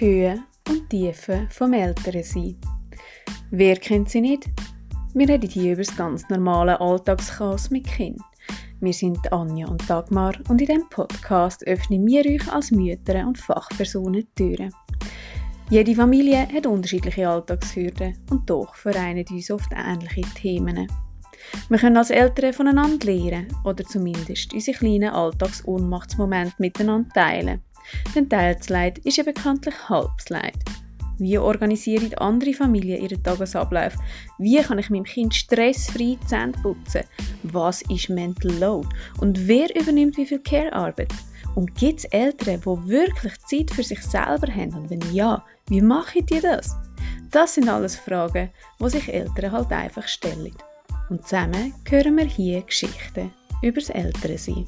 die Höhen und Tiefen vom Älterensein. Wer kennt sie nicht? Wir reden hier über das ganz normale Alltagschaos mit Kind. Wir sind Anja und Dagmar und in diesem Podcast öffnen wir euch als Mütter und Fachpersonen die Türen. Jede Familie hat unterschiedliche Alltagshürden und doch vereinen uns oft ähnliche Themen. Wir können als Eltern voneinander lernen oder zumindest unsere kleinen Alltagsohnmachtsmomente miteinander teilen. Denn Teilsleid ist ja bekanntlich Halbsleid. Wie organisieren andere Familien ihren Tagesablauf? Wie kann ich meinem Kind stressfrei die Zähne putzen? Was ist Mental Load? Und wer übernimmt wie viel Care-Arbeit? Und gibt es Eltern, die wirklich Zeit für sich selber haben? Und wenn ja, wie machen die das? Das sind alles Fragen, die sich Eltern halt einfach stellen. Und zusammen hören wir hier Geschichten über das Elternsein.